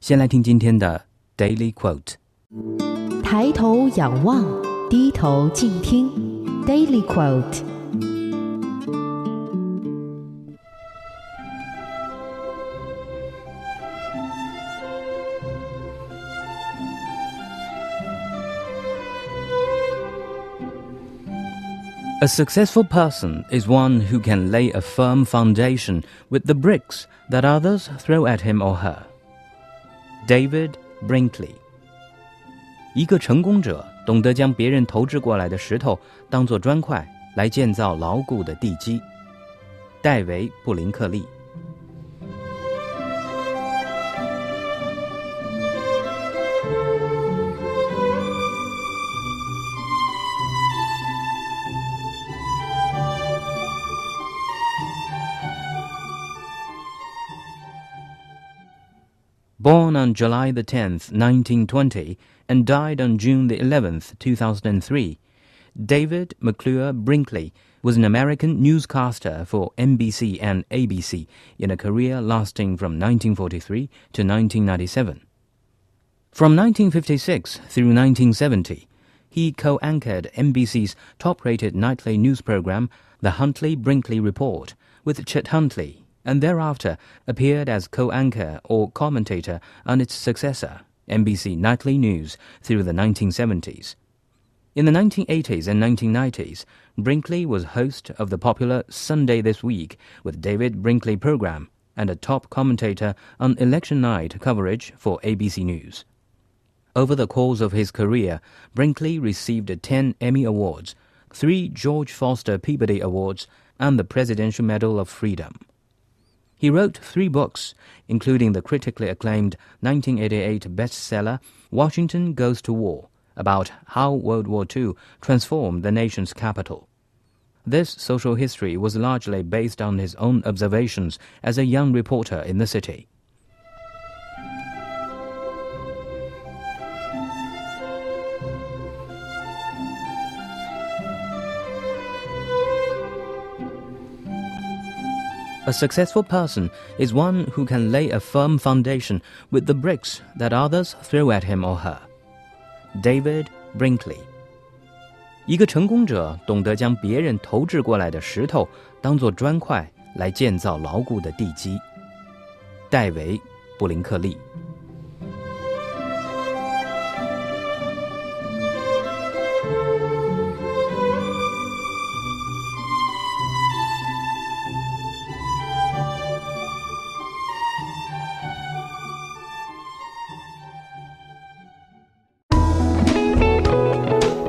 先来听今天的 Daily Quote：抬头仰望，低头静听。Daily Quote。 A successful person is one who can lay a firm foundation with the bricks that others throw at him or her. David Brinkley 一个成功者懂得将别人投掷过来的石头当做砖块来建造牢固的地基。戴维·布林克利。Born on July the 10th, 1920, and died on June the 11th, 2003, David McClure Brinkley was an American newscaster for NBC and ABC in a career lasting from 1943 to 1997. From 1956 through 1970, he co-anchored NBC's top-rated nightly news program, The Huntley Brinkley Report, with Chet Huntley, and thereafter appeared as co-anchor or commentator on its successor, NBC Nightly News, through the 1970s. In the 1980s and 1990s, Brinkley was host of the popular Sunday This Week with David Brinkley program and a top commentator on election night coverage for ABC News. Over the course of his career, Brinkley received 10 Emmy Awards, 3 George Foster Peabody Awards, and the Presidential Medal of Freedom. He wrote three books, including the critically acclaimed 1988 bestseller Washington Goes to War, about how World War II transformed the nation's capital. This social history was largely based on his own observations as a young reporter in the city. A successful person is one who can lay a firm foundation with the bricks that others throw at him or her. David Brinkley 一个成功者懂得将别人投掷过来的石头当作砖块来建造牢固的地基。戴维·布林克利。